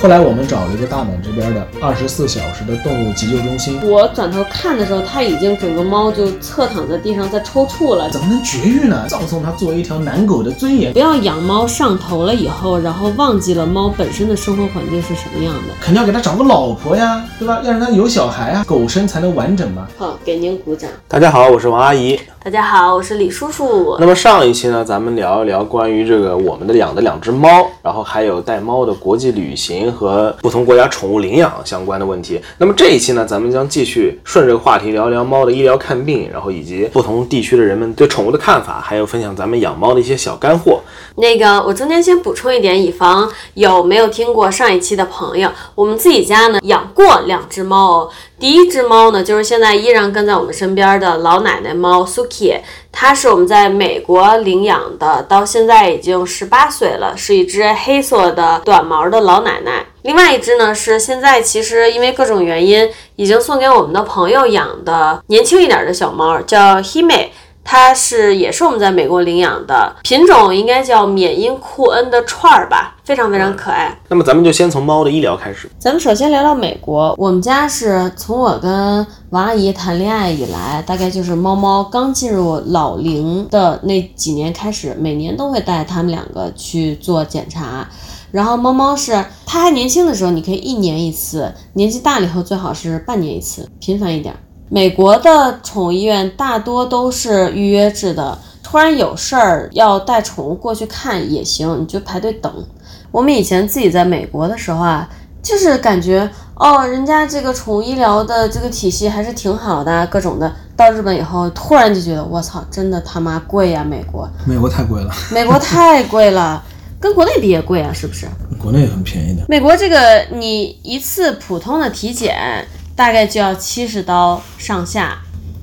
后来我们找了一个大阪这边的二十四小时的动物急救中心。我转头看的时候，它已经整个猫就侧躺在地上在抽搐了。怎么能绝育呢？葬送它作为一条男狗的尊严。不要养猫上头了以后，然后忘记了猫本身的生活环境是什么样的。肯定要给它找个老婆呀，对吧？要让它有小孩啊，狗生才能完整嘛。好，给您鼓掌。大家好，我是王阿姨。大家好，我是李叔叔。那么上一期呢，咱们聊一聊关于这个我们的养的两只猫，然后还有带猫的国际旅行和不同国家宠物领养相关的问题。那么这一期呢，咱们将继续顺这个话题聊聊猫的医疗看病，然后以及不同地区的人们对宠物的看法，还有分享咱们养猫的一些小干货。那个，我中间先补充一点，以防有没有听过上一期的朋友，我们自己家呢养过两只猫。哦第一只猫呢，就是现在依然跟在我们身边的老奶奶猫 Suki，它是我们在美国领养的，到现在已经十八岁了，是一只黑色的短毛的老奶奶。另外一只呢，是现在其实因为各种原因已经送给我们的朋友养的年轻一点的小猫，叫 Hime。它是也是我们在美国领养的品种，应该叫缅因库恩的串儿吧，非常非常可爱。那么咱们就先从猫的医疗开始。咱们首先聊聊美国，我们家是从我跟王阿姨谈恋爱以来，大概就是猫猫刚进入老龄的那几年开始，每年都会带它们两个去做检查。然后猫猫是它还年轻的时候，你可以一年一次；年纪大了以后，最好是半年一次，频繁一点。美国的宠物医院大多都是预约制的，突然有事儿要带宠物过去看也行，你就排队等。我们以前自己在美国的时候啊，就是感觉哦，人家这个宠物医疗的这个体系还是挺好的，各种的。到日本以后，突然就觉得我操，真的他妈贵呀！美国，美国太贵了，美国太贵了，跟国内比也贵啊，是不是？国内很便宜的。美国这个你一次普通的体检。大概就要七十刀上下，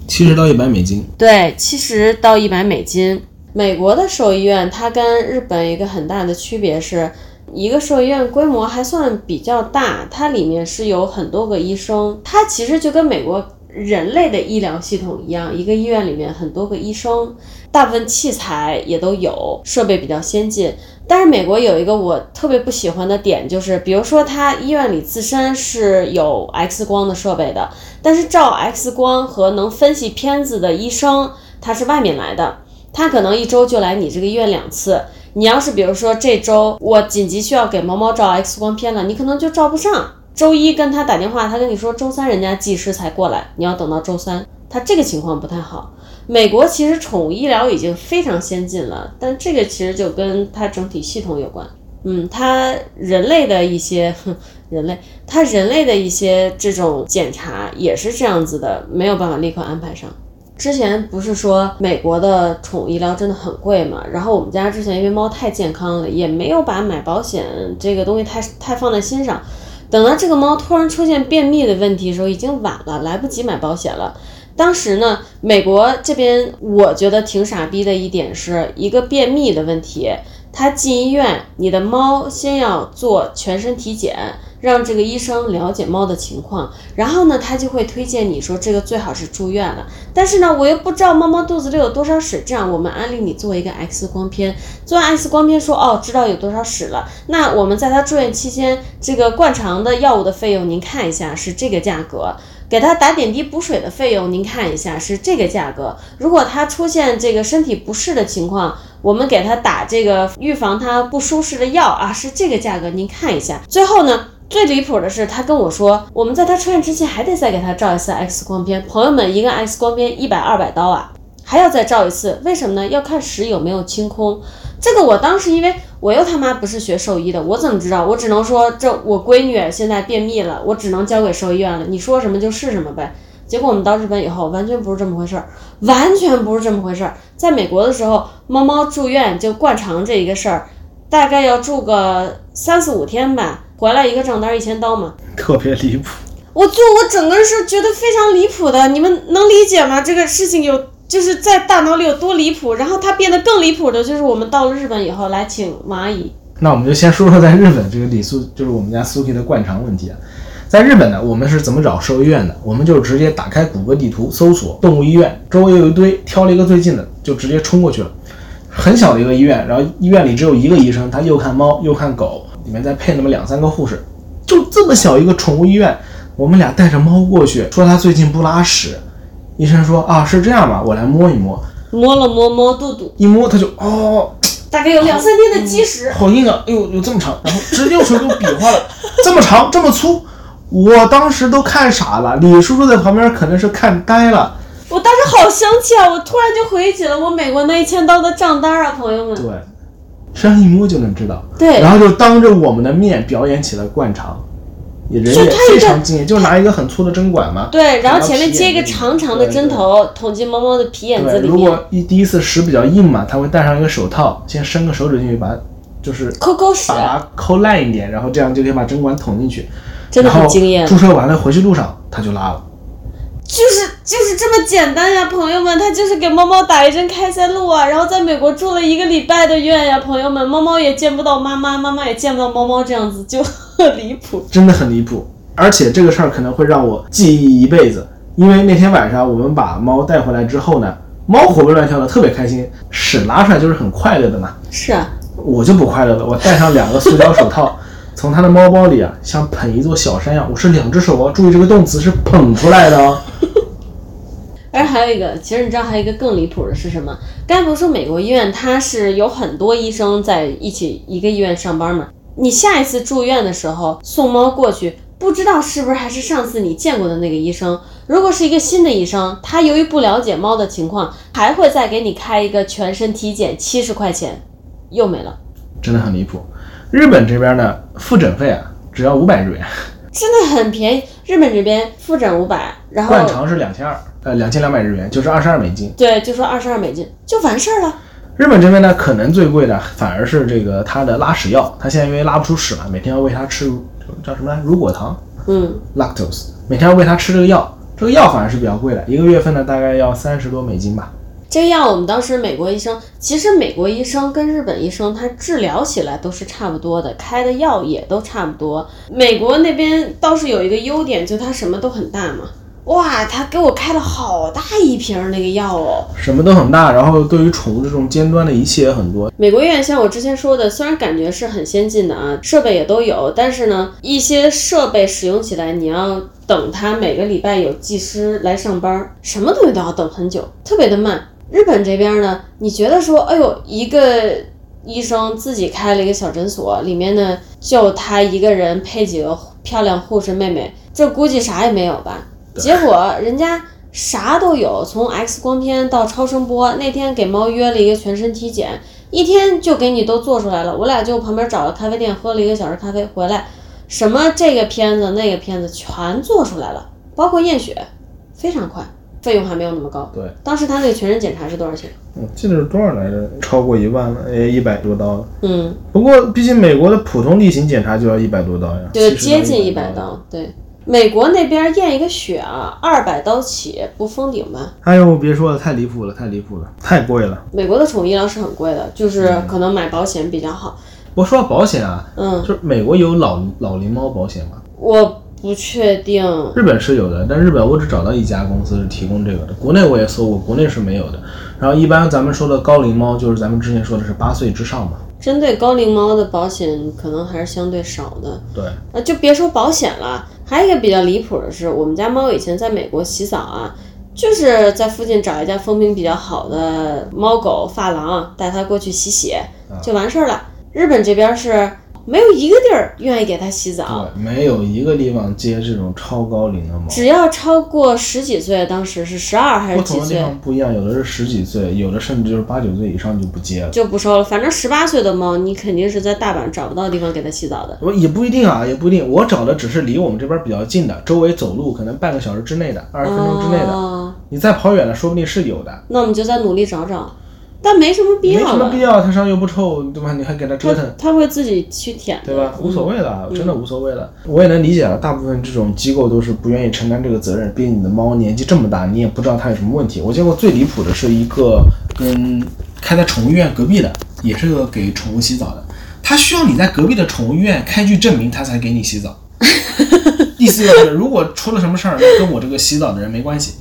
七十到一百美金。对，七十到一百美金。美国的兽医院它跟日本一个很大的区别是，一个兽医院规模还算比较大，它里面是有很多个医生，它其实就跟美国人类的医疗系统一样，一个医院里面很多个医生，大部分器材也都有，设备比较先进。但是美国有一个我特别不喜欢的点，就是比如说他医院里自身是有 X 光的设备的，但是照 X 光和能分析片子的医生他是外面来的，他可能一周就来你这个医院两次。你要是比如说这周我紧急需要给猫猫照 X 光片了，你可能就照不上。周一跟他打电话，他跟你说周三人家技师才过来，你要等到周三，他这个情况不太好。美国其实宠物医疗已经非常先进了，但这个其实就跟它整体系统有关。嗯，它人类的一些 人类，它人类的一些这种检查也是这样子的，没有办法立刻安排上。之前不是说美国的宠物医疗真的很贵嘛？然后我们家之前因为猫太健康了，也没有把买保险这个东西太太放在心上。等到这个猫突然出现便秘的问题的时候，已经晚了，来不及买保险了。当时呢，美国这边我觉得挺傻逼的一点是一个便秘的问题。它进医院，你的猫先要做全身体检，让这个医生了解猫的情况，然后呢，他就会推荐你说这个最好是住院了。但是呢，我又不知道猫猫肚子里有多少屎，这样我们安利你做一个 X 光片，做完 X 光片说哦，知道有多少屎了。那我们在他住院期间，这个灌肠的药物的费用您看一下是这个价格。给他打点滴补水的费用，您看一下是这个价格。如果他出现这个身体不适的情况，我们给他打这个预防他不舒适的药啊，是这个价格，您看一下。最后呢，最离谱的是，他跟我说，我们在他出院之前还得再给他照一次 X 光片。朋友们，一个 X 光片一百二百刀啊，还要再照一次，为什么呢？要看屎有没有清空。这个我当时因为我又他妈不是学兽医的，我怎么知道？我只能说这我闺女现在便秘了，我只能交给兽医院了。你说什么就是什么呗。结果我们到日本以后，完全不是这么回事儿，完全不是这么回事儿。在美国的时候，猫猫住院就灌肠这一个事儿，大概要住个三四五天吧，回来一个账单一千刀嘛，特别离谱。我就我整个人是觉得非常离谱的，你们能理解吗？这个事情有。就是在大脑里有多离谱，然后它变得更离谱的，就是我们到了日本以后，来请王阿姨。那我们就先说说在日本这个李素，就是我们家苏 k 的灌肠问题啊。在日本呢，我们是怎么找兽医院的？我们就直接打开谷歌地图，搜索动物医院，周围有一堆，挑了一个最近的，就直接冲过去了。很小的一个医院，然后医院里只有一个医生，他又看猫又看狗，里面再配那么两三个护士，就这么小一个宠物医院，我们俩带着猫过去，说它最近不拉屎，医生说啊是这样吧，我来摸一摸，摸了摸猫肚肚，一摸它就哦大概有两三天的积食。好硬啊，哎呦有这么长，然后直接用手给我比划了，这么长这么粗，我当时都看傻了，李叔叔在旁边可能是看呆了，我当时好生气啊！我突然就回忆起了我美国那一千刀的账单啊，朋友们。对，身上一摸就能知道，对然后就当着我们的面表演起了灌肠，也人也非常敬业，就拿一个很粗的针管嘛。对，然后前面接一个长长的针头，捅进猫猫的皮眼子，里面，如果一第一次屎比较硬嘛，他会戴上一个手套，先伸个手指进去，把它就是抠抠屎把，它抠烂一点，然后这样就可以把针管捅进去。真的很惊艳。注射完了回去路上他就拉了。就是就是这么简单呀，朋友们，他就是给猫猫打一针开塞露啊，然后在美国住了一个礼拜的院呀，朋友们，猫猫也见不到妈妈，妈妈也见不到猫猫，这样子就很离谱。真的很离谱。而且这个事儿可能会让我记忆一辈子，因为那天晚上我们把猫带回来之后呢，猫活蹦乱跳的，特别开心，屎拉出来就是很快乐的嘛。是啊，我就不快乐了，我戴上两个塑胶手套，从他的猫包里啊，像捧一座小山一样，我是两只手哦，注意这个动词是捧出来的哦。而还有一个，其实你知道还有一个更离谱的是什么？刚才不是说美国医院它是有很多医生在一起一个医院上班吗？你下一次住院的时候送猫过去，不知道是不是还是上次你见过的那个医生。如果是一个新的医生，他由于不了解猫的情况，还会再给你开一个全身体检，七十块钱，又没了，真的很离谱。日本这边呢，复诊费啊，只要五百日元，真的很便宜。日本这边复诊五百，然后灌肠是两千二，呃，两千两百日元，就是二十二美金。对，就说二十二美金就完事儿了。日本这边呢，可能最贵的反而是这个他的拉屎药，他现在因为拉不出屎嘛，每天要喂他吃叫什么来乳果糖嗯，（lactose），每天要喂他吃这个药，这个药反而是比较贵的，一个月份呢大概要三十多美金吧。这个药我们当时美国医生，其实美国医生跟日本医生他治疗起来都是差不多的，开的药也都差不多。美国那边倒是有一个优点，就他什么都很大嘛。哇，他给我开了好大一瓶儿那个药哦。什么都很大，然后对于宠物这种尖端的仪器也很多。美国医院像我之前说的，虽然感觉是很先进的啊，设备也都有，但是呢，一些设备使用起来，你要等它每个礼拜有技师来上班儿，什么东西都要等很久，特别的慢。日本这边呢，你觉得说，哎呦，一个医生自己开了一个小诊所，里面呢就他一个人配几个漂亮护士妹妹，这估计啥也没有吧？结果人家啥都有，从 X 光片到超声波。那天给猫约了一个全身体检，一天就给你都做出来了。我俩就旁边找了咖啡店喝了一个小时咖啡，回来什么这个片子那个片子全做出来了，包括验血，非常快，费用还没有那么高。对，当时他那个全身检查是多少钱？我，记得是多少来着？超过一万了，哎，一百多刀了。嗯，不过毕竟美国的普通例行检查就要一百多刀呀，就接近一百刀。对，美国那边验一个血啊，二百刀起，不封顶吧？哎呦，别说了，太离谱了，太离谱了，太贵了。美国的宠物医疗是很贵的，就是可能买保险比较好。我说到保险啊，嗯，就是美国有老老龄猫保险吗？我不确定。日本是有的，但日本我只找到一家公司是提供这个的，国内我也搜过，国内是没有的。然后一般咱们说的高龄猫，就是咱们之前说的是八岁之上嘛。针对高龄猫的保险可能还是相对少的，对，啊，就别说保险了，还有一个比较离谱的是，我们家猫以前在美国洗澡啊，就是在附近找一家风评比较好的猫狗发廊，带它过去洗洗就完事儿了。日本这边是没有一个地儿愿意给它洗澡，对，没有一个地方接这种超高龄的猫。只要超过十几岁，当时是十二还不同的地是几岁方不一样，有的是十几岁，有的甚至就是八九岁以上就不接了。就不收了。反正十八岁的猫，你肯定是在大阪找不到地方给它洗澡的。我也不一定啊，也不一定。我找的只是离我们这边比较近的，周围走路可能半个小时之内的，二十分钟之内的。哦，你再跑远了，说不定是有的。那我们就再努力找找，但没什么必要没。什么必要，它上又不臭，对吧？你还给它折它腾，它会自己去舔，对吧？无所谓了，嗯真的无所谓了。我也能理解了，大部分这种机构都是不愿意承担这个责任，毕竟你的猫年纪这么大，你也不知道它有什么问题。我见过最离谱的是一个跟开在宠物医院隔壁的，也是个给宠物洗澡的，他需要你在隔壁的宠物医院开具证明，他才给你洗澡。意思就是，如果出了什么事儿，那跟我这个洗澡的人没关系。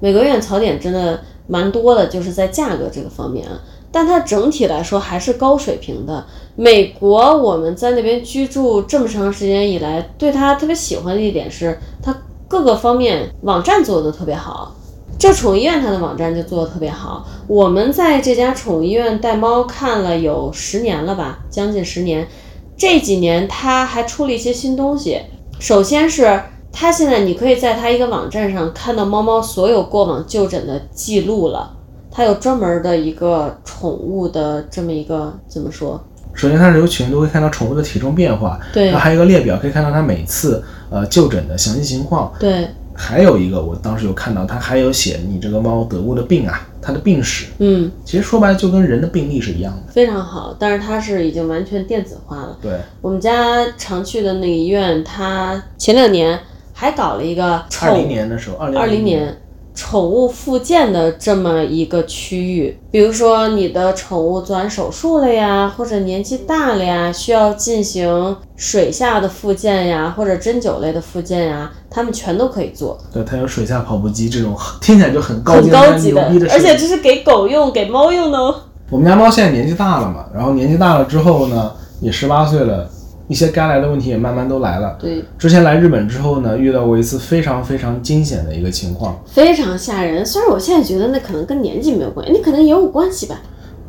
美国院槽点真的蛮多的，就是在价格这个方面啊。但它整体来说还是高水平的。美国我们在那边居住这么长时间以来，对它特别喜欢的一点是，它各个方面网站做的特别好。这宠物医院它的网站就做的特别好。我们在这家宠物医院带猫看了有十年了吧，将近十年。这几年它还出了一些新东西。首先是它现在你可以在它一个网站上看到猫猫所有过往就诊的记录了。它有专门的一个宠物的这么一个怎么说？首先，它是有犬都会看到宠物的体重变化，对然后还有一个列表，可以看到它每次呃就诊的详细情况。对，还有一个，我当时有看到，它还有写你这个猫得过的病啊，它的病史。嗯，其实说白了就跟人的病历是一样的。非常好。但是它是已经完全电子化了。对，我们家常去的那个医院，它前两年还搞了一个二宠零年的时候，二零二零年宠物复健的这么一个区域，比如说你的宠物做完手术了呀，或者年纪大了呀，需要进行水下的复健呀，或者针灸类的复健呀，他们全都可以做，对，它有水下跑步机这种，听起来就很高很级、高级的而且这是给狗用、给猫用的哦。我们家猫现在年纪大了嘛，然后年纪大了之后呢，也十八岁了，一些该来的问题也慢慢都来了。对，之前来日本之后呢，遇到过一次非常非常惊险的一个情况，非常吓人。虽然我现在觉得那可能跟年纪没有关系，你可能也有关系吧。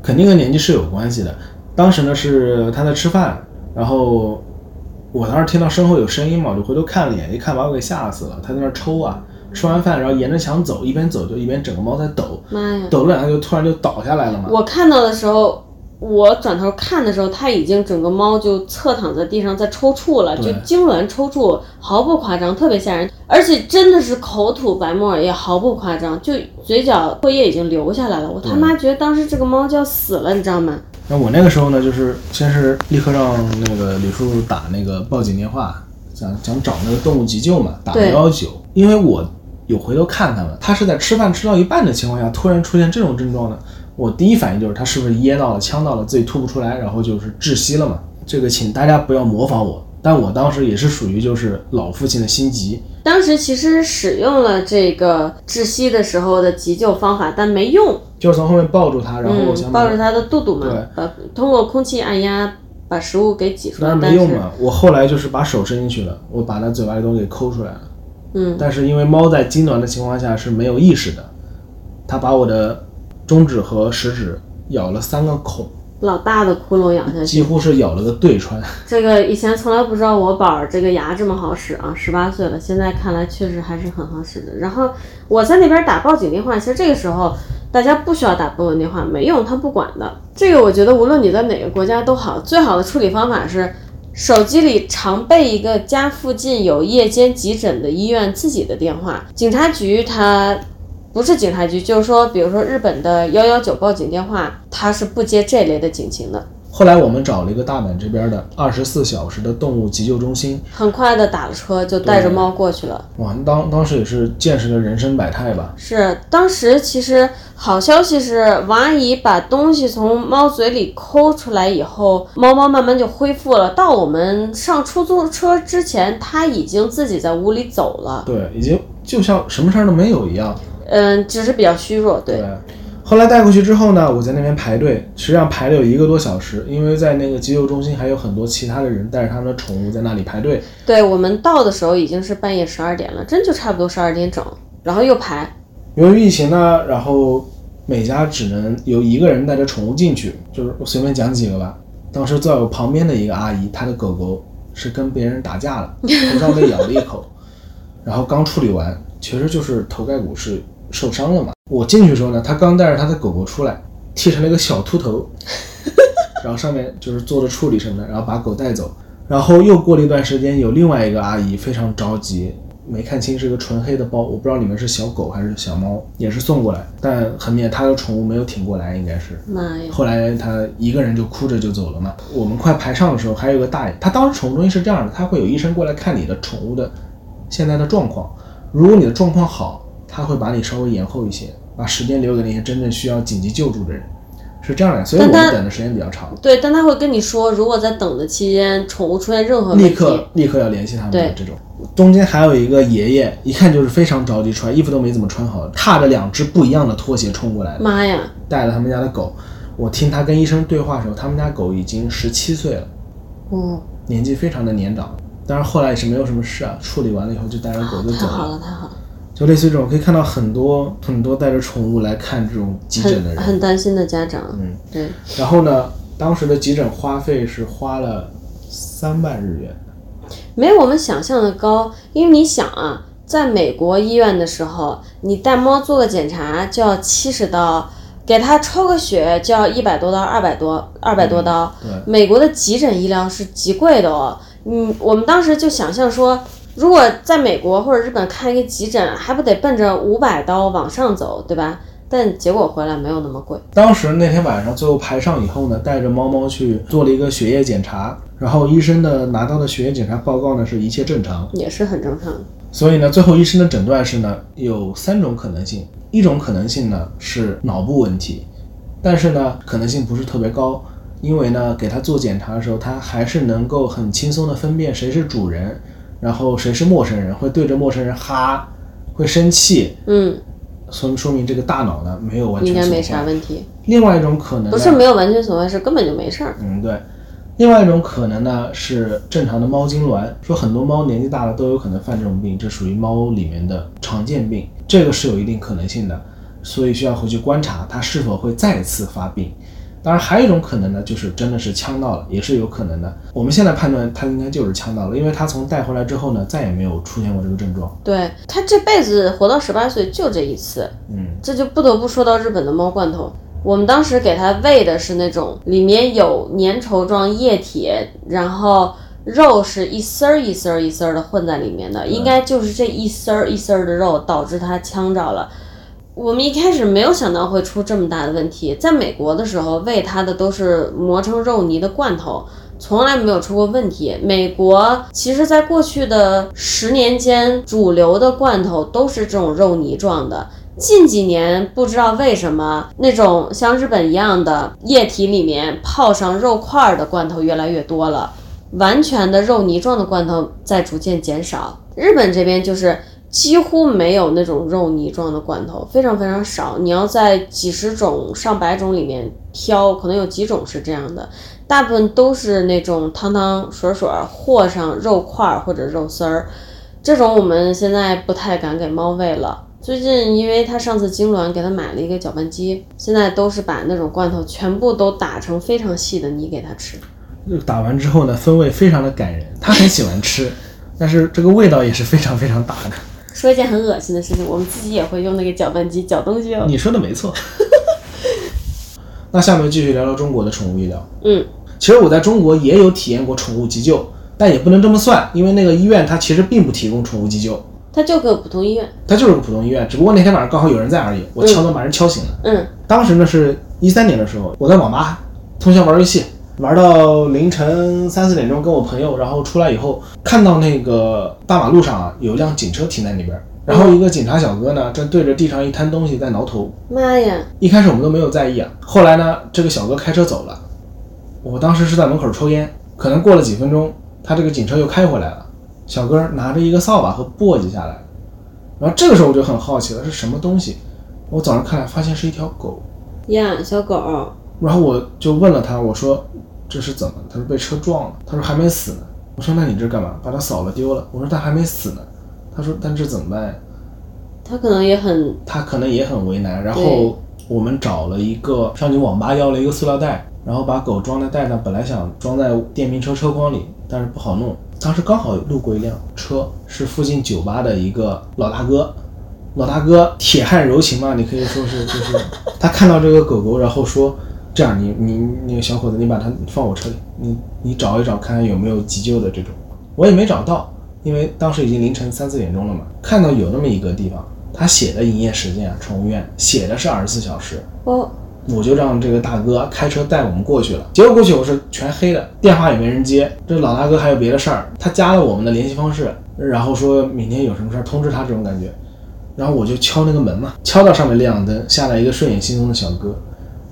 肯定跟年纪是有关系的。当时呢是他在吃饭，然后我当时听到身后有声音嘛，我就回头看了一眼，一看把我给吓死了。他在那儿抽啊，吃完饭然后沿着墙走，一边走就一边整个猫在抖，妈呀！抖了两下就突然就倒下来了嘛。我看到的时候，我转头看的时候，它已经整个猫就侧躺在地上在抽搐了，就痉挛抽搐，毫不夸张，特别吓人，而且真的是口吐白沫，也毫不夸张，就嘴角唾液已经流下来了。我他妈觉得当时这个猫就要死了，你知道吗？那我那个时候呢，就是先是立刻让那个李叔叔打那个报警电话，想想找那个动物急救嘛，打对幺幺九。因为我有回头看他们，他是在吃饭吃到一半的情况下，突然出现这种症状呢，我第一反应就是他是不是噎到了、呛到了，自己吐不出来，然后就是窒息了嘛。这个请大家不要模仿我，但我当时也是属于就是老父亲的心急，当时其实使用了这个窒息的时候的急救方法，但没用。就是从后面抱住他，然后我想嗯，抱着他的肚肚嘛对，把通过空气按压把食物给挤出来，当然但是没用嘛。我后来就是把手伸进去了，我把它嘴巴里东西给抠出来了。嗯，但是因为猫在痉挛的情况下是没有意识的，它把我的中指和食指咬了三个孔，老大的窟窿咬下去。几乎是咬了个对穿。这个以前从来不知道我宝儿这个牙这么好使啊，十八岁了，现在看来确实还是很好使的。然后我在那边打报警电话，其实这个时候大家不需要打报警电话，没用，他不管的。这个我觉得无论你在哪个国家都好，最好的处理方法是手机里常备一个家附近有夜间急诊的医院自己的电话，警察局它。不是警察局，就是说，比如说日本的幺幺九报警电话，它是不接这类的警情的。后来我们找了一个大阪这边的二十四小时的动物急救中心，很快的打了车就带着猫过去了。哇，当当时也是见识了人生百态吧。是，当时其实好消息是，王阿姨把东西从猫嘴里抠出来以后，猫猫慢慢就恢复了。到我们上出租车之前，它已经自己在屋里走了。对，已经就像什么事儿都没有一样。嗯，只是比较虚弱。对，对，后来带过去之后呢，我在那边排队，实际上排了有一个多小时，因为在那个急救中心还有很多其他的人带着他们的宠物在那里排队。对我们到的时候已经是半夜十二点了，真就差不多十二点整，然后又排。由于疫情呢，然后每家只能有一个人带着宠物进去，就是我随便讲几个吧。当时坐在我旁边的一个阿姨，她的狗狗是跟别人打架了，头上被咬了一口，然后刚处理完，其实就是头盖骨是受伤了嘛。我进去的时候呢，他刚带着他的狗狗出来，剃成了一个小秃头，然后上面就是做了处理什么的，然后把狗带走。然后又过了一段时间，有另外一个阿姨非常着急，没看清是个纯黑的包，我不知道里面是小狗还是小猫，也是送过来，但很明显他的宠物没有挺过来，应该是。妈呀！后来他一个人就哭着就走了嘛。我们快排上的时候，还有个大爷，他当时宠物中心是这样的，他会有医生过来看你的宠物的现在的状况，如果你的状况好，他会把你稍微延后一些，把时间留给那些真正需要紧急救助的人，是这样的。所以我们等的时间比较长，对，但他会跟你说，如果在等的期间，宠物出现任何问题，立刻立刻要联系他们对这种。中间还有一个爷爷，一看就是非常着急出来，衣服都没怎么穿好，踏着两只不一样的拖鞋冲过来的。妈呀！带着他们家的狗，我听他跟医生对话的时候，他们家狗已经十七岁了，嗯，年纪非常的年长。但是后来也是没有什么事啊，处理完了以后就带着狗就走太好了，太好了，就类似于这种，可以看到很多很多带着宠物来看这种急诊的人。很很担心的家长，嗯，对，然后呢，当时的急诊花费是花了三万日元。没有我们想象的高，因为你想啊，在美国医院的时候，你带猫做个检查就要七十刀，给它抽个血就要一百多刀，二百多二百多刀。对美国的急诊医疗是极贵的哦。嗯，我们当时就想象说，如果在美国或者日本看一个急诊，还不得奔着五百刀往上走，对吧？但结果回来没有那么贵。当时那天晚上最后排上以后呢，带着猫猫去做了一个血液检查，然后医生的拿到的血液检查报告呢是一切正常，也是很正常的。所以呢，最后医生的诊断是呢有三种可能性，一种可能性呢是脑部问题，但是呢可能性不是特别高，因为呢给他做检查的时候，他还是能够很轻松的分辨谁是主人，然后谁是陌生人，会对着陌生人哈，会生气，嗯，说说明这个大脑呢没有完全损应该没啥坏。问题，另外一种可能不是没有完全损坏，是根本就没事儿。嗯，对。另外一种可能呢是正常的猫痉挛，说很多猫年纪大了都有可能犯这种病，这属于猫里面的常见病，这个是有一定可能性的，所以需要回去观察它是否会再次发病。当然，还有一种可能呢，就是真的是呛到了，也是有可能的。我们现在判断它应该就是呛到了，因为它从带回来之后呢，再也没有出现过这个症状。对他这辈子活到十八岁就这一次，嗯，这就不得不说到日本的猫罐头。我们当时给它喂的是那种里面有粘稠状液体，然后肉是一丝儿一丝儿一丝儿的混在里面的，应该就是这一丝儿一丝儿的肉导致它呛着了。我们一开始没有想到会出这么大的问题，在美国的时候喂它的都是磨成肉泥的罐头，从来没有出过问题。美国其实在过去的十年间，主流的罐头都是这种肉泥状的。近几年不知道为什么，那种像日本一样的液体里面泡上肉块儿的罐头越来越多了，完全的肉泥状的罐头在逐渐减少。日本这边就是几乎没有那种肉泥状的罐头，非常非常少。你要在几十种、上百种里面挑，可能有几种是这样的，大部分都是那种汤汤水水和上肉块或者肉丝儿。这种我们现在不太敢给猫喂了。最近因为它上次痉挛，给它买了一个搅拌机，现在都是把那种罐头全部都打成非常细的泥给它吃。打完之后呢，风味非常的感人，它很喜欢吃，但是这个味道也是非常非常大的。说一件很恶心的事情，我们自己也会用那个搅拌机搅东西哦。你说的没错。那下面继续聊聊中国的宠物医疗。嗯，其实我在中国也有体验过宠物急救，但也不能这么算，因为那个医院它其实并不提供宠物急救，它就个普通医院。它就是个普通医院，只不过那天晚上刚好有人在而已，我敲门把人敲醒了。嗯，当时呢是一三年的时候，我在网吧通宵玩游戏，玩到凌晨三四点钟，跟我朋友，然后出来以后，看到那个大马路上啊有一辆警车停在那边，然后一个警察小哥呢正对着地上一滩东西在挠头。妈呀，一开始我们都没有在意啊，后来呢，这个小哥开车走了，我当时是在门口抽烟，可能过了几分钟，他这个警车又开回来了，小哥拿着一个扫把和簸箕下来，然后这个时候我就很好奇了，是什么东西？我早上看来发现是一条狗，呀，小狗，然后我就问了他，我说这是怎么？他说被车撞了。他说还没死呢。我说那你这干嘛？把他扫了丢了。我说他还没死呢。他说但这怎么办呀？他可能也很他可能也很为难。然后我们找了一个上去网吧要了一个塑料袋，然后把狗装在袋上，本来想装在电瓶车车筐里，但是不好弄。当时刚好路过一辆车，是附近酒吧的一个老大哥。老大哥铁汉柔情嘛，你可以说是就是他看到这个狗狗，然后说这样你你那个小伙子，你把它放我车里，你你找一找看看有没有急救的这种。我也没找到，因为当时已经凌晨三四点钟了嘛。看到有那么一个地方，他写的营业时间啊，宠物院写的是二十四小时，哦，我就让这个大哥开车带我们过去了。结果过去我是全黑的，电话也没人接。这老大哥还有别的事儿，他加了我们的联系方式，然后说明天有什么事儿通知他这种感觉。然后我就敲那个门嘛，敲到上面亮灯，下来一个睡眼惺忪的小哥，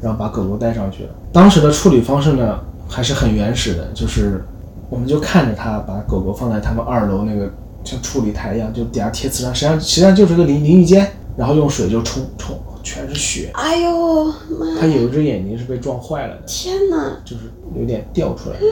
然后把狗狗带上去了。当时的处理方式呢还是很原始的，就是我们就看着他把狗狗放在他们二楼那个像处理台一样，就底下贴瓷砖，实际上实际上就是个淋淋浴间，然后用水就冲冲全是血。哎呦妈！他有一只眼睛是被撞坏了的，天哪！就是有点掉出来的。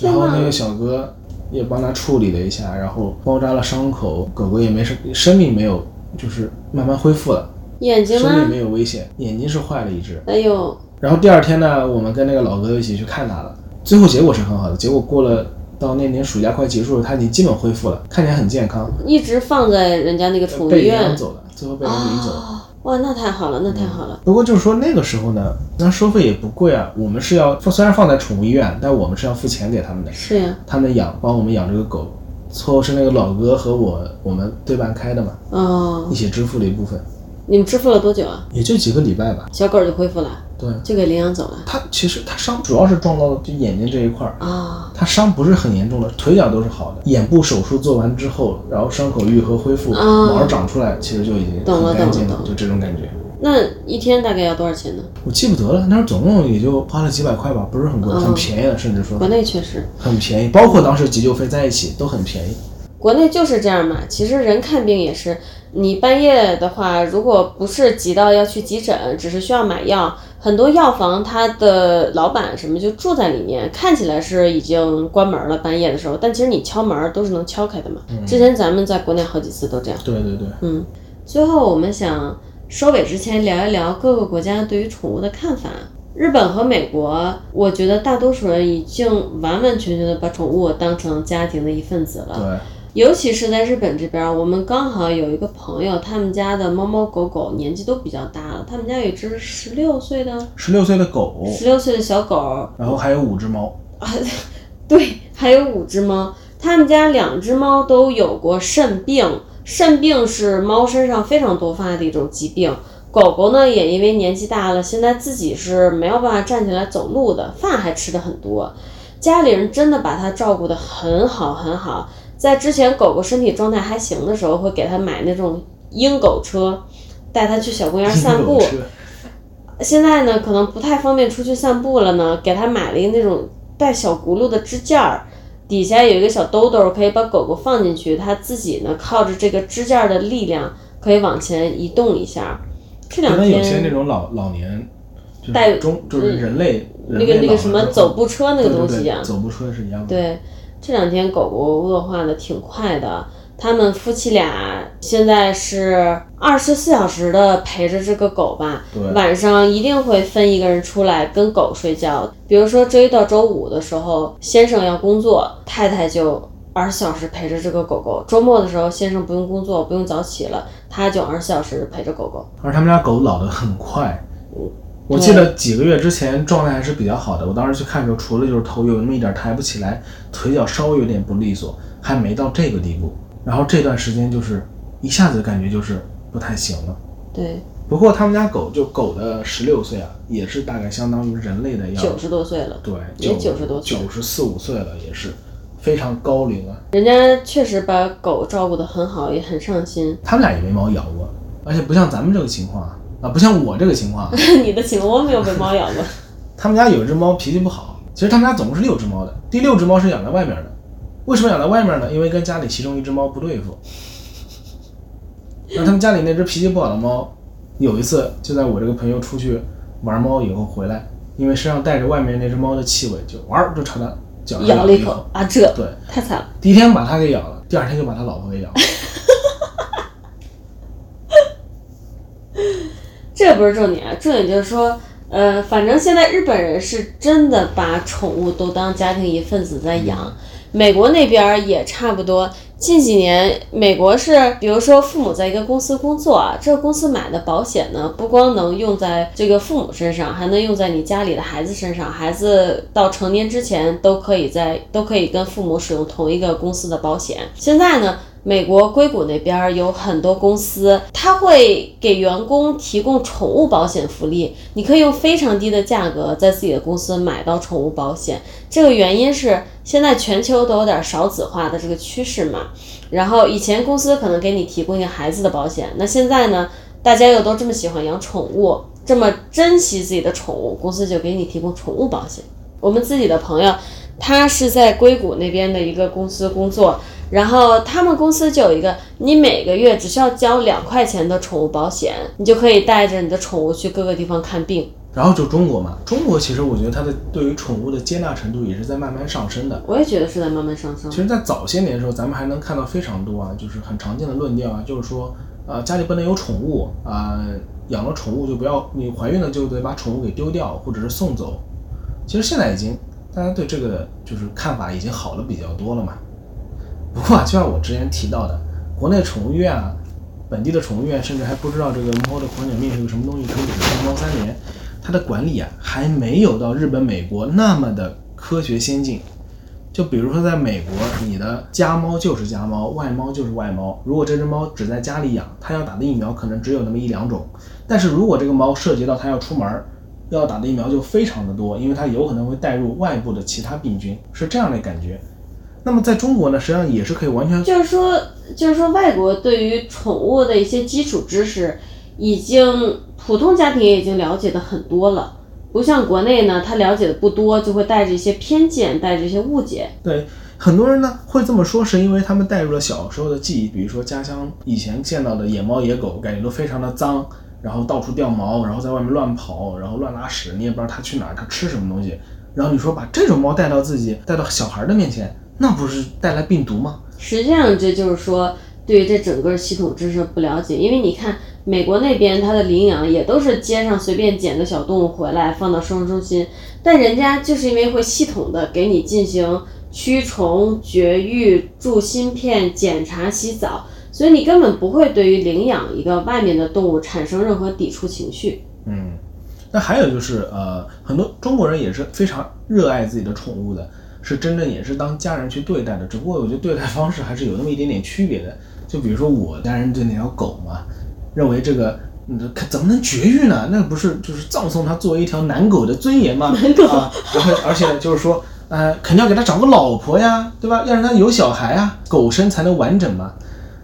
然后那个小哥也帮他处理了一下，然后包扎了伤口，狗狗也没事，生命没有，就是慢慢恢复了，眼睛呢？生命没有危险，眼睛是坏了一只。哎呦，然后第二天呢，我们跟那个老哥一起去看他了，最后结果是很好的，结果过了到那年暑假快结束了，他已经基本恢复了，看起来很健康，一直放在人家那个宠物被领医院养走了，最后被人领走了。哦，哇，那太好了，那太好了。不过就是说那个时候呢，那收费也不贵啊，我们是要虽然放在宠物医院，但我们是要付钱给他们的，是呀，他们养帮我们养这个狗，最后是那个老哥和我我们对半开的嘛，哦一，起支付了一部分，你们支付了多久啊？也就几个礼拜吧。小狗就恢复了，对，就给领养走了。他其实他伤主要是撞到就眼睛这一块儿，啊、他伤不是很严重的，腿脚都是好的。眼部手术做完之后，然后伤口愈合恢复，啊毛儿长出来，其实就已经很干净懂了就这种感觉。那一天大概要多少钱呢？我记不得了，那时候总共也就花了几百块吧，不是很贵，嗯很便宜的，甚至说国内确实，很便宜，包括当时急救费在一起都很便宜。国内就是这样嘛。其实人看病也是，你半夜的话，如果不是急到要去急诊，只是需要买药，很多药房它的老板什么就住在里面，看起来是已经关门了，半夜的时候，但其实你敲门都是能敲开的嘛。之前咱们在国内好几次都这样。对对对，嗯，最后我们想收尾之前聊一聊各个国家对于宠物的看法。日本和美国，我觉得大多数人已经完完全全的把宠物当成家庭的一份子了。对，尤其是在日本这边儿，我们刚好有一个朋友，他们家的猫猫狗狗年纪都比较大了，他们家有一只十六岁的十六岁的狗，十六岁的小狗，然后还有五只猫啊，对，还有五只猫。他们家两只猫都有过肾病，肾病是猫身上非常多发的一种疾病。狗狗呢，也因为年纪大了，现在自己是没有办法站起来走路的，饭还吃的很多。家里人真的把它照顾得很好很好。在之前狗狗身体状态还行的时候，会给它买那种鹰狗车，带它去小公园散步现在呢，可能不太方便出去散步了呢，给它买了一个那种带小轱辘的支架儿，底下有一个小兜兜，可以把狗狗放进去，它自己呢靠着这个支架儿的力量，可以往前移动一下。这两可能有些那种老老年，带中就是人类那个那个什么走步车那个东西一样，走步车是一样的。对，这两天狗狗恶化的挺快的。他们夫妻俩现在是二十四小时的陪着这个狗吧，对晚上一定会分一个人出来跟狗睡觉。比如说周一到周五的时候，先生要工作，太太就二十四小时陪着这个狗狗。周末的时候，先生不用工作，不用早起了，他就二十四小时陪着狗狗。而他们家狗老得很快。我记得几个月之前状态还是比较好的，我当时去看的时候，除了就是头有那么一点抬不起来，腿脚稍微有点不利索，还没到这个地步。然后这段时间就是一下子感觉就是不太行了。对，不过他们家狗就狗的十六岁啊，也是大概相当于人类的要九十多岁了，对也90多岁九十四五岁了，也是非常高龄啊。人家确实把狗照顾得很好，也很上心。他们俩也没猫咬过，而且不像咱们这个情况啊，啊不像我这个情况啊，你的情况我没有被猫咬过。他们家有一只猫脾气不好，其实他们家总共是六只猫的，第六只猫是养在外面的。为什么养在外面呢？因为跟家里其中一只猫不对付。那他们家里那只脾气不好的猫，有一次就在我这个朋友出去玩猫以后回来，因为身上带着外面那只猫的气味，就玩儿就朝它脚上咬了一口。啊，这对，太惨了。第一天把它给咬了，第二天就把他老婆给咬了。这不是重点啊，重点就是说，呃，反正现在日本人是真的把宠物都当家庭一份子在养，美国那边儿也差不多。近几年，美国是，比如说父母在一个公司工作啊，这个公司买的保险呢，不光能用在这个父母身上，还能用在你家里的孩子身上。孩子到成年之前都可以在都可以跟父母使用同一个公司的保险。现在呢，美国硅谷那边有很多公司，它会给员工提供宠物保险福利，你可以用非常低的价格在自己的公司买到宠物保险。这个原因是现在全球都有点少子化的这个趋势嘛。然后以前公司可能给你提供一个孩子的保险，那现在呢，大家又都这么喜欢养宠物，这么珍惜自己的宠物，公司就给你提供宠物保险。我们自己的朋友，他是在硅谷那边的一个公司工作，然后他们公司就有一个，你每个月只需要交两块钱的宠物保险，你就可以带着你的宠物去各个地方看病。然后就中国嘛，中国其实我觉得它的对于宠物的接纳程度也是在慢慢上升的。我也觉得是在慢慢上升其。实，在早些年的时候，咱们还能看到非常多啊，就是很常见的论调啊，就是说，呃，家里不能有宠物啊、养了宠物就不要，你怀孕了就得把宠物给丢掉，或者是送走。其实现在已经大家对这个就是看法已经好了比较多了嘛。不过啊，就像我之前提到的，国内宠物医院啊，本地的宠物医院甚至还不知道这个猫的狂犬病是个什么东西，可以只是猫三年，它的管理啊还没有到日本、美国那么的科学先进。就比如说，在美国，你的家猫就是家猫，外猫就是外猫。如果这只猫只在家里养，它要打的疫苗可能只有那么一两种。但是如果这个猫涉及到它要出门，要打的疫苗就非常的多，因为它有可能会带入外部的其他病菌，是这样的感觉。那么在中国呢，实际上也是可以完全就是说，就是说，外国对于宠物的一些基础知识，已经普通家庭也已经了解的很多了。不像国内呢，他了解的不多，就会带着一些偏见，带着一些误解。对，很多人呢会这么说，是因为他们带入了小时候的记忆，比如说家乡以前见到的野猫野狗，感觉都非常的脏，然后到处掉毛，然后在外面乱跑，然后乱拉屎，你也不知道它去哪儿，它吃什么东西。然后你说把这种猫带到自己带到小孩的面前，那不是带来病毒吗？实际上，这就是说对于这整个系统知识不了解，因为你看美国那边它的领养也都是街上随便捡个小动物回来放到收容中心，但人家就是因为会系统的给你进行驱虫、绝育、注芯片、检查、洗澡，所以你根本不会对于领养一个外面的动物产生任何抵触情绪。嗯，那还有就是呃，很多中国人也是非常热爱自己的宠物的，是真正也是当家人去对待的。只不过我觉得对待方式还是有那么一点点区别的。就比如说我家人对那条狗嘛，认为这个。嗯，这怎么能绝育呢？那不是就是葬送它作为一条男狗的尊严吗？啊，然后而且就是说，呃，肯定要给它找个老婆呀，对吧？要让它有小孩啊，狗生才能完整嘛。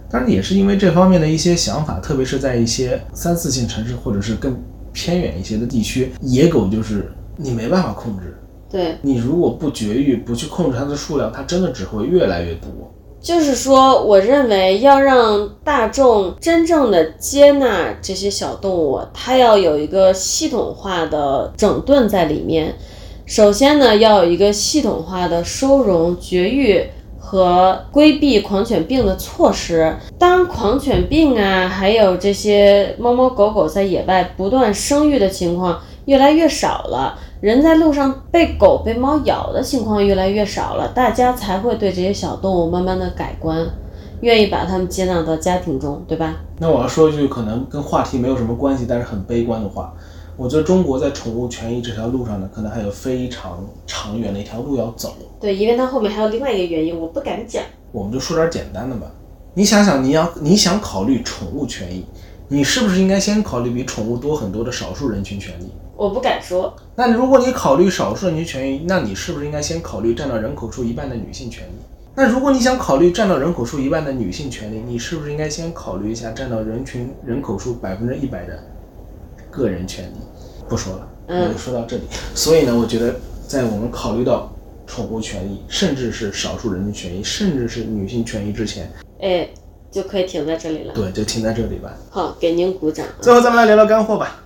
当然也是因为这方面的一些想法，特别是在一些三四线城市或者是更偏远一些的地区，野狗就是你没办法控制。对，你如果不绝育，不去控制它的数量，它真的只会越来越多。就是说，我认为要让大众真正的接纳这些小动物，它要有一个系统化的整顿在里面。首先呢，要有一个系统化的收容、绝育和规避狂犬病的措施。当狂犬病啊，还有这些猫猫狗狗在野外不断生育的情况越来越少了。人在路上被狗被猫咬的情况越来越少了，大家才会对这些小动物慢慢的改观，愿意把它们接纳到家庭中，对吧？那我要说一句可能跟话题没有什么关系，但是很悲观的话，我觉得中国在宠物权益这条路上呢，可能还有非常长远的一条路要走。对，因为它后面还有另外一个原因，我不敢讲。我们就说点简单的吧。你想想，你要你想考虑宠物权益，你是不是应该先考虑比宠物多很多的少数人群权利？我不敢说。那如果你考虑少数人群权益，那你是不是应该先考虑占到人口数一半的女性权益？那如果你想考虑占到人口数一半的女性权利，你是不是应该先考虑一下占到人群人口数百分之一百的个人权利？不说了，嗯我就说到这里。所以呢，我觉得在我们考虑到宠物权益，甚至是少数人群权益，甚至是女性权益之前，哎，就可以停在这里了。对，就停在这里吧。好，给您鼓掌啊。最后咱们来聊聊干货吧。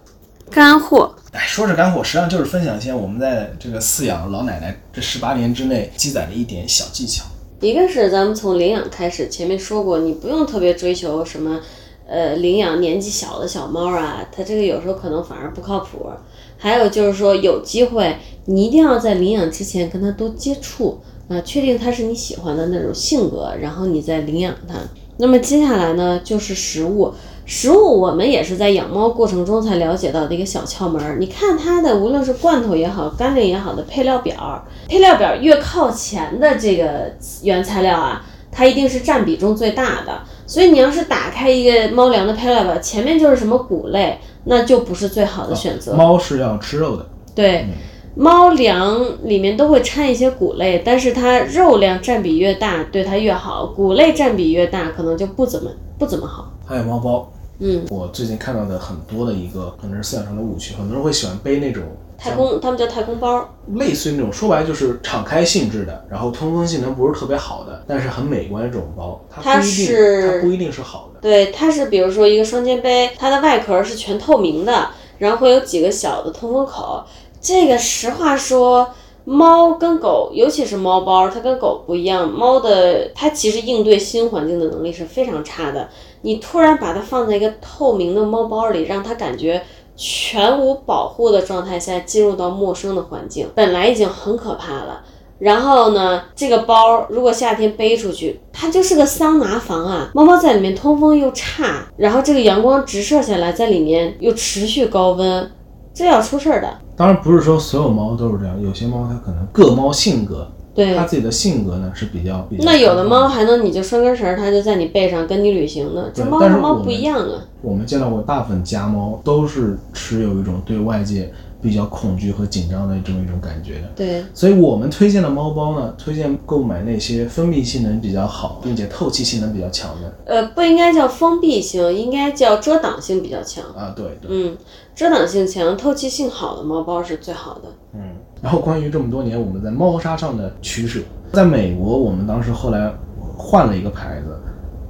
干货，哎，说是干货，实际上就是分享一些我们在这个饲养老奶奶这十八年之内积攒的一点小技巧。一个是咱们从领养开始，前面说过，你不用特别追求什么，呃，领养年纪小的小猫啊，它这个有时候可能反而不靠谱。还有就是说，有机会你一定要在领养之前跟它多接触啊，确定它是你喜欢的那种性格，然后你再领养它。那么接下来呢，就是食物。食物我们也是在养猫过程中才了解到的一个小窍门儿。你看它的无论是罐头也好，干粮也好的配料表，配料表越靠前的这个原材料啊，它一定是占比重最大的。所以你要是打开一个猫粮的配料表，前面就是什么谷类，那就不是最好的选择。猫是要吃肉的，对，猫粮里面都会掺一些谷类，但是它肉量占比越大，对它越好；谷类占比越大，可能就不怎么不怎么好。还有猫包。嗯，我最近看到的很多的一个可能是饲养上的误区，很多人会喜欢背那种太空，他们叫太空包。类似于那种说白了就是敞开性质的，然后通风性能不是特别好的，但是很美观的这种包，它它不一定是它不一定是好的。对，它是比如说一个双肩背，它的外壳是全透明的，然后会有几个小的通风口。这个实话说，猫跟狗，尤其是猫包，它跟狗不一样，猫的它其实应对新环境的能力是非常差的。你突然把它放在一个透明的猫包里，让它感觉全无保护的状态下进入到陌生的环境，本来已经很可怕了。然后呢，这个包如果夏天背出去，它就是个桑拿房啊！猫猫在里面通风又差，然后这个阳光直射下来，在里面又持续高温，这要出事儿的。当然不是说所有猫都是这样，有些猫它可能各猫性格，对它，自己的性格呢是比较比较。那有的猫还能你就拴根绳儿，它就在你背上跟你旅行呢。这对猫和猫不一样啊。我们见到过大部分家猫都是持有一种对外界比较恐惧和紧张的这么一种感觉的。对，所以我们推荐的猫包呢，推荐购买那些封闭性能比较好，并且透气性能比较强的。呃，不应该叫封闭性，应该叫遮挡性比较强。啊，对对，嗯，遮挡性强、透气性好的猫包是最好的。嗯。然后关于这么多年我们在猫砂上的取舍，在美国我们当时后来换了一个牌子，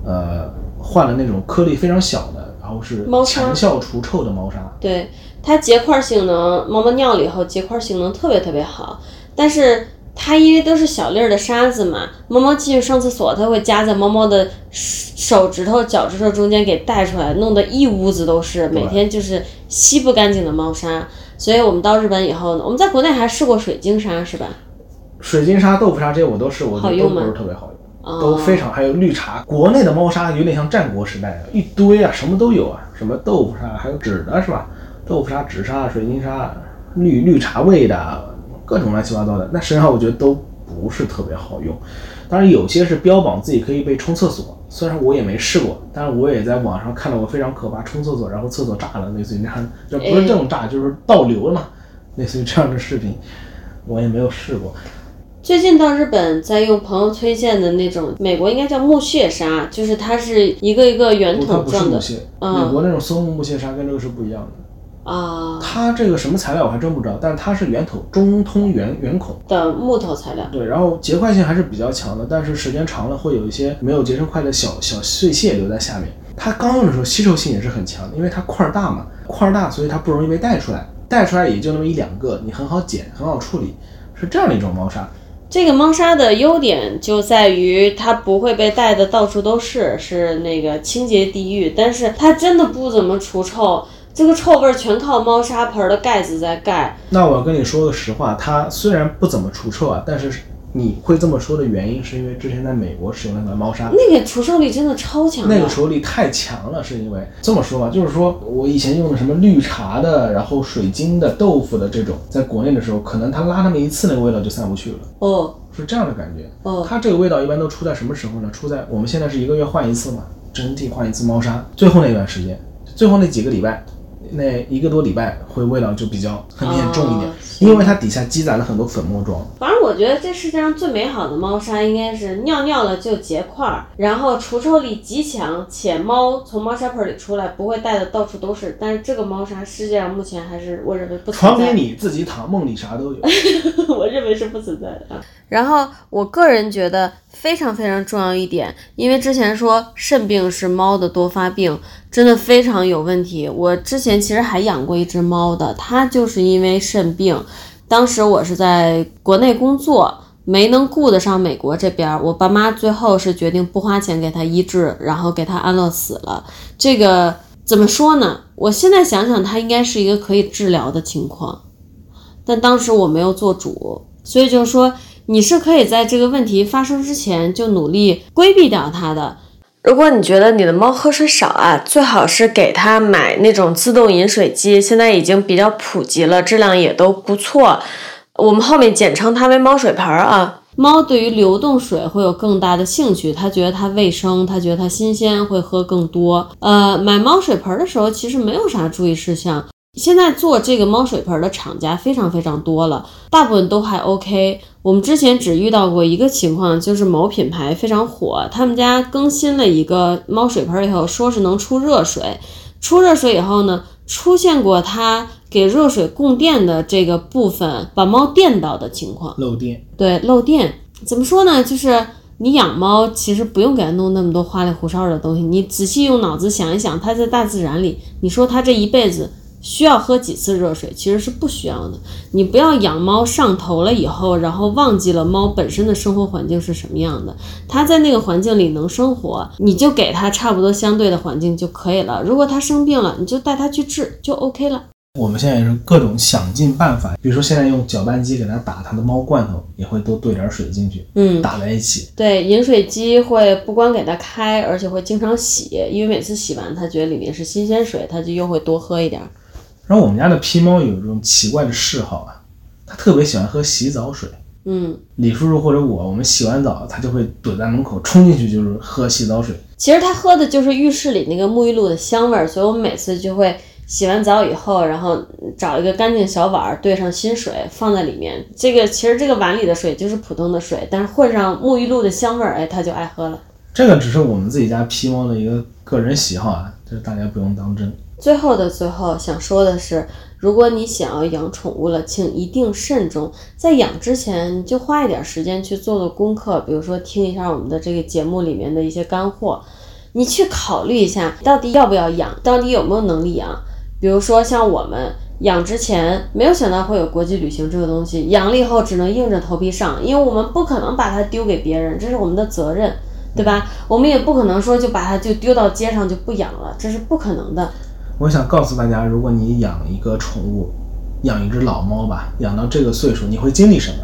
呃，换了那种颗粒非常小的，然后是强效除臭的猫砂。对它结块性能，猫猫尿了以后结块性能特别特别好，但是它因为都是小粒儿的沙子嘛，猫猫进去上厕所，它会夹在猫猫的手指头、脚趾头中间给带出来，弄得一屋子都是，每天就是吸不干净的猫砂。所以我们到日本以后呢，我们在国内还试过水晶沙是吧？水晶沙、豆腐沙这些我都试过，好用吗是特别好用。都非常，还有绿茶，国内的猫砂有点像战国时代的，一堆啊，什么都有啊，什么豆腐砂，还有纸的是吧？豆腐砂、纸砂、水晶砂、绿绿茶味的，各种乱七八糟的。那实际上我觉得都不是特别好用。当然有些是标榜自己可以被冲厕所，虽然我也没试过，但是我也在网上看到过非常可怕，冲厕所然后厕所炸了，类似于这样，这不是这种炸，就是倒流了嘛，类似于这样的视频，我也没有试过。最近到日本，在用朋友推荐的那种，美国应该叫木屑沙，就是它是一个一个圆筒状的木屑，美国那种松木木屑砂跟这个是不一样的。啊它这个什么材料我还真不知道，但是它是圆筒，中通圆圆孔，的木头材料。对，然后结块性还是比较强的，但是时间长了会有一些没有结成块的小小碎屑留在下面。它刚用的时候吸收性也是很强的，因为它块儿大嘛，块儿大，所以它不容易被带出来，带出来也就那么一两个，你很好捡，很好处理，是这样的一种猫砂。这个猫砂的优点就在于它不会被带的到处都是，是那个清洁地狱，但是它真的不怎么除臭，这个臭味儿全靠猫砂盆儿的盖子在盖。那我跟你说个实话，它虽然不怎么除臭啊，但是你会这么说的原因，是因为之前在美国使用那款猫砂，那个除臭力真的超强的。那个除臭力太强了，是因为这么说吧，就是说我以前用的什么绿茶的，然后水晶的、豆腐的这种，在国内的时候，可能它拉那么一次，那个味道就散不去了，哦是这样的感觉。哦，它这个味道一般都出在什么时候呢？出在我们现在是一个月换一次嘛，整体换一次猫砂，最后那段时间，最后那几个礼拜，那一个多礼拜会味道就比较很明显重一点，哦因为它底下积攒了很多粉末状。反正我觉得这世界上最美好的猫砂应该是尿尿了就结块儿，然后除臭力极强，且猫从猫砂盆里出来不会带的到处都是。但是这个猫砂世界上目前还是我认为不存在传给你自己躺，梦里啥都有。我认为是不存在的啊。然后我个人觉得非常非常重要一点，因为之前说肾病是猫的多发病，真的非常有问题。我之前其实还养过一只猫的，它就是因为肾病，当时我是在国内工作。没能顾得上美国这边，我爸妈最后是决定不花钱给它医治，然后给它安乐死了。这个怎么说呢？我现在想想，它应该是一个可以治疗的情况，但当时我没有做主，所以就是说，你是可以在这个问题发生之前就努力规避掉它的。如果你觉得你的猫喝水少啊，最好是给它买那种自动饮水机，现在已经比较普及了，质量也都不错。我们后面简称它为猫水盆儿啊。猫对于流动水会有更大的兴趣，它觉得它卫生，它觉得它新鲜，会喝更多。呃，买猫水盆儿的时候其实没有啥注意事项，现在做这个猫水盆的厂家非常非常多了，大部分都还 OK。我们之前只遇到过一个情况，就是某品牌非常火，他们家更新了一个猫水盆以后，说是能出热水，出热水以后呢，出现过它给热水供电的这个部分把猫电到的情况。漏电，对，漏电怎么说呢？就是你养猫，其实不用给它弄那么多花里胡哨的东西。你仔细用脑子想一想，它在大自然里，你说它这一辈子需要喝几次热水？其实是不需要的。你不要养猫上头了以后，然后忘记了猫本身的生活环境是什么样的。它在那个环境里能生活，你就给它差不多相对的环境就可以了。如果它生病了，你就带它去治，就 OK 了。我们现在也是各种想尽办法，比如说现在用搅拌机给它打它的猫罐头，也会多兑点水进去，嗯，打在一起。对，饮水机会不光给它开，而且会经常洗，因为每次洗完它觉得里面是新鲜水，它就又会多喝一点儿。然后我们家的皮猫有一种奇怪的嗜好啊，它特别喜欢喝洗澡水。嗯，李叔叔或者我，我们洗完澡，它就会躲在门口冲进去，就是喝洗澡水。其实它喝的就是浴室里那个沐浴露的香味儿，所以我们每次就会洗完澡以后，然后找一个干净小碗儿，兑上新水放在里面。这个其实这个碗里的水就是普通的水，但是混上沐浴露的香味儿，哎，它就爱喝了。这个只是我们自己家皮猫的一个个人喜好啊，这大家不用当真。最后的最后，想说的是，如果你想要养宠物了，请一定慎重。在养之前，就花一点时间去做做功课，比如说听一下我们的这个节目里面的一些干货，你去考虑一下，到底要不要养，到底有没有能力养。比如说像我们养之前没有想到会有国际旅行这个东西，养了以后只能硬着头皮上，因为我们不可能把它丢给别人，这是我们的责任，对吧？我们也不可能说就把它就丢到街上就不养了，这是不可能的。我想告诉大家，如果你养一个宠物，养一只老猫吧，养到这个岁数，你会经历什么？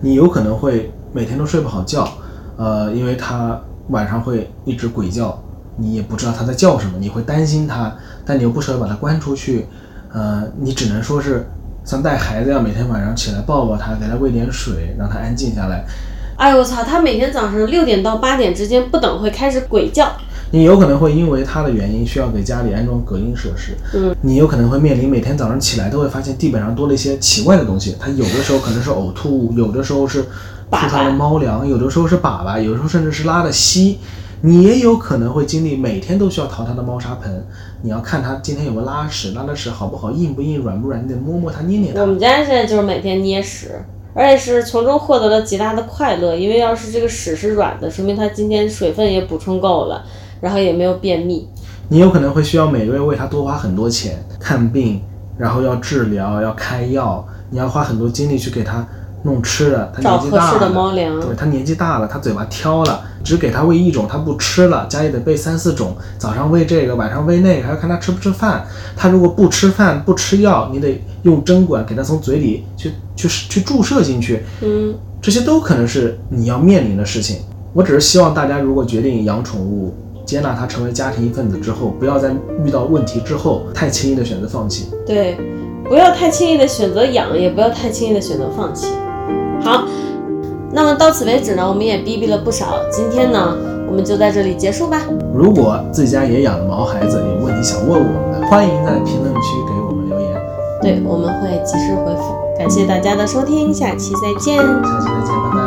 你有可能会每天都睡不好觉，呃，因为它晚上会一直鬼叫，你也不知道它在叫什么，你会担心它，但你又不舍得把它关出去，呃，你只能说是像带孩子一样，每天晚上起来抱抱它，给它喂点水，让它安静下来。哎呦我操！它每天早上六点到八点之间不等会开始鬼叫。你有可能会因为它的原因需要给家里安装隔音设施，嗯，你有可能会面临每天早上起来都会发现地板上多了一些奇怪的东西，它有的时候可能是呕吐物，有的时候是吐出来的猫粮，有的时候是粑粑，有的时候甚至是拉的稀。你也有可能会经历每天都需要淘它的猫砂盆，你要看它今天有没有拉屎，拉的屎好不好，硬不硬，软不软，你得摸摸它，捏捏它。我们家现在就是每天捏屎，而且是从中获得了极大的快乐，因为要是这个屎是软的，说明它今天水分也补充够了，然后也没有便秘。你有可能会需要每个月为它多花很多钱看病，然后要治疗，要开药，你要花很多精力去给它弄吃的。它年纪大了，猫粮对，它年纪大了，它嘴巴挑了，只给它喂一种，它不吃了，家里得备三四种，早上喂这个，晚上喂那个，还要看它吃不吃饭。它如果不吃饭不吃药，你得用针管给它从嘴里去去去注射进去，嗯，这些都可能是你要面临的事情。我只是希望大家如果决定养宠物，接纳他成为家庭一份子之后，不要在遇到问题之后太轻易的选择放弃。对，不要太轻易的选择养，也不要太轻易的选择放弃。好，那么到此为止呢，我们也逼逼了不少。今天呢，我们就在这里结束吧。如果自己家也养了毛孩子，有问题想问我们的，欢迎在评论区给我们留言。对，我们会及时回复。感谢大家的收听，下期再见。下期再见，拜拜。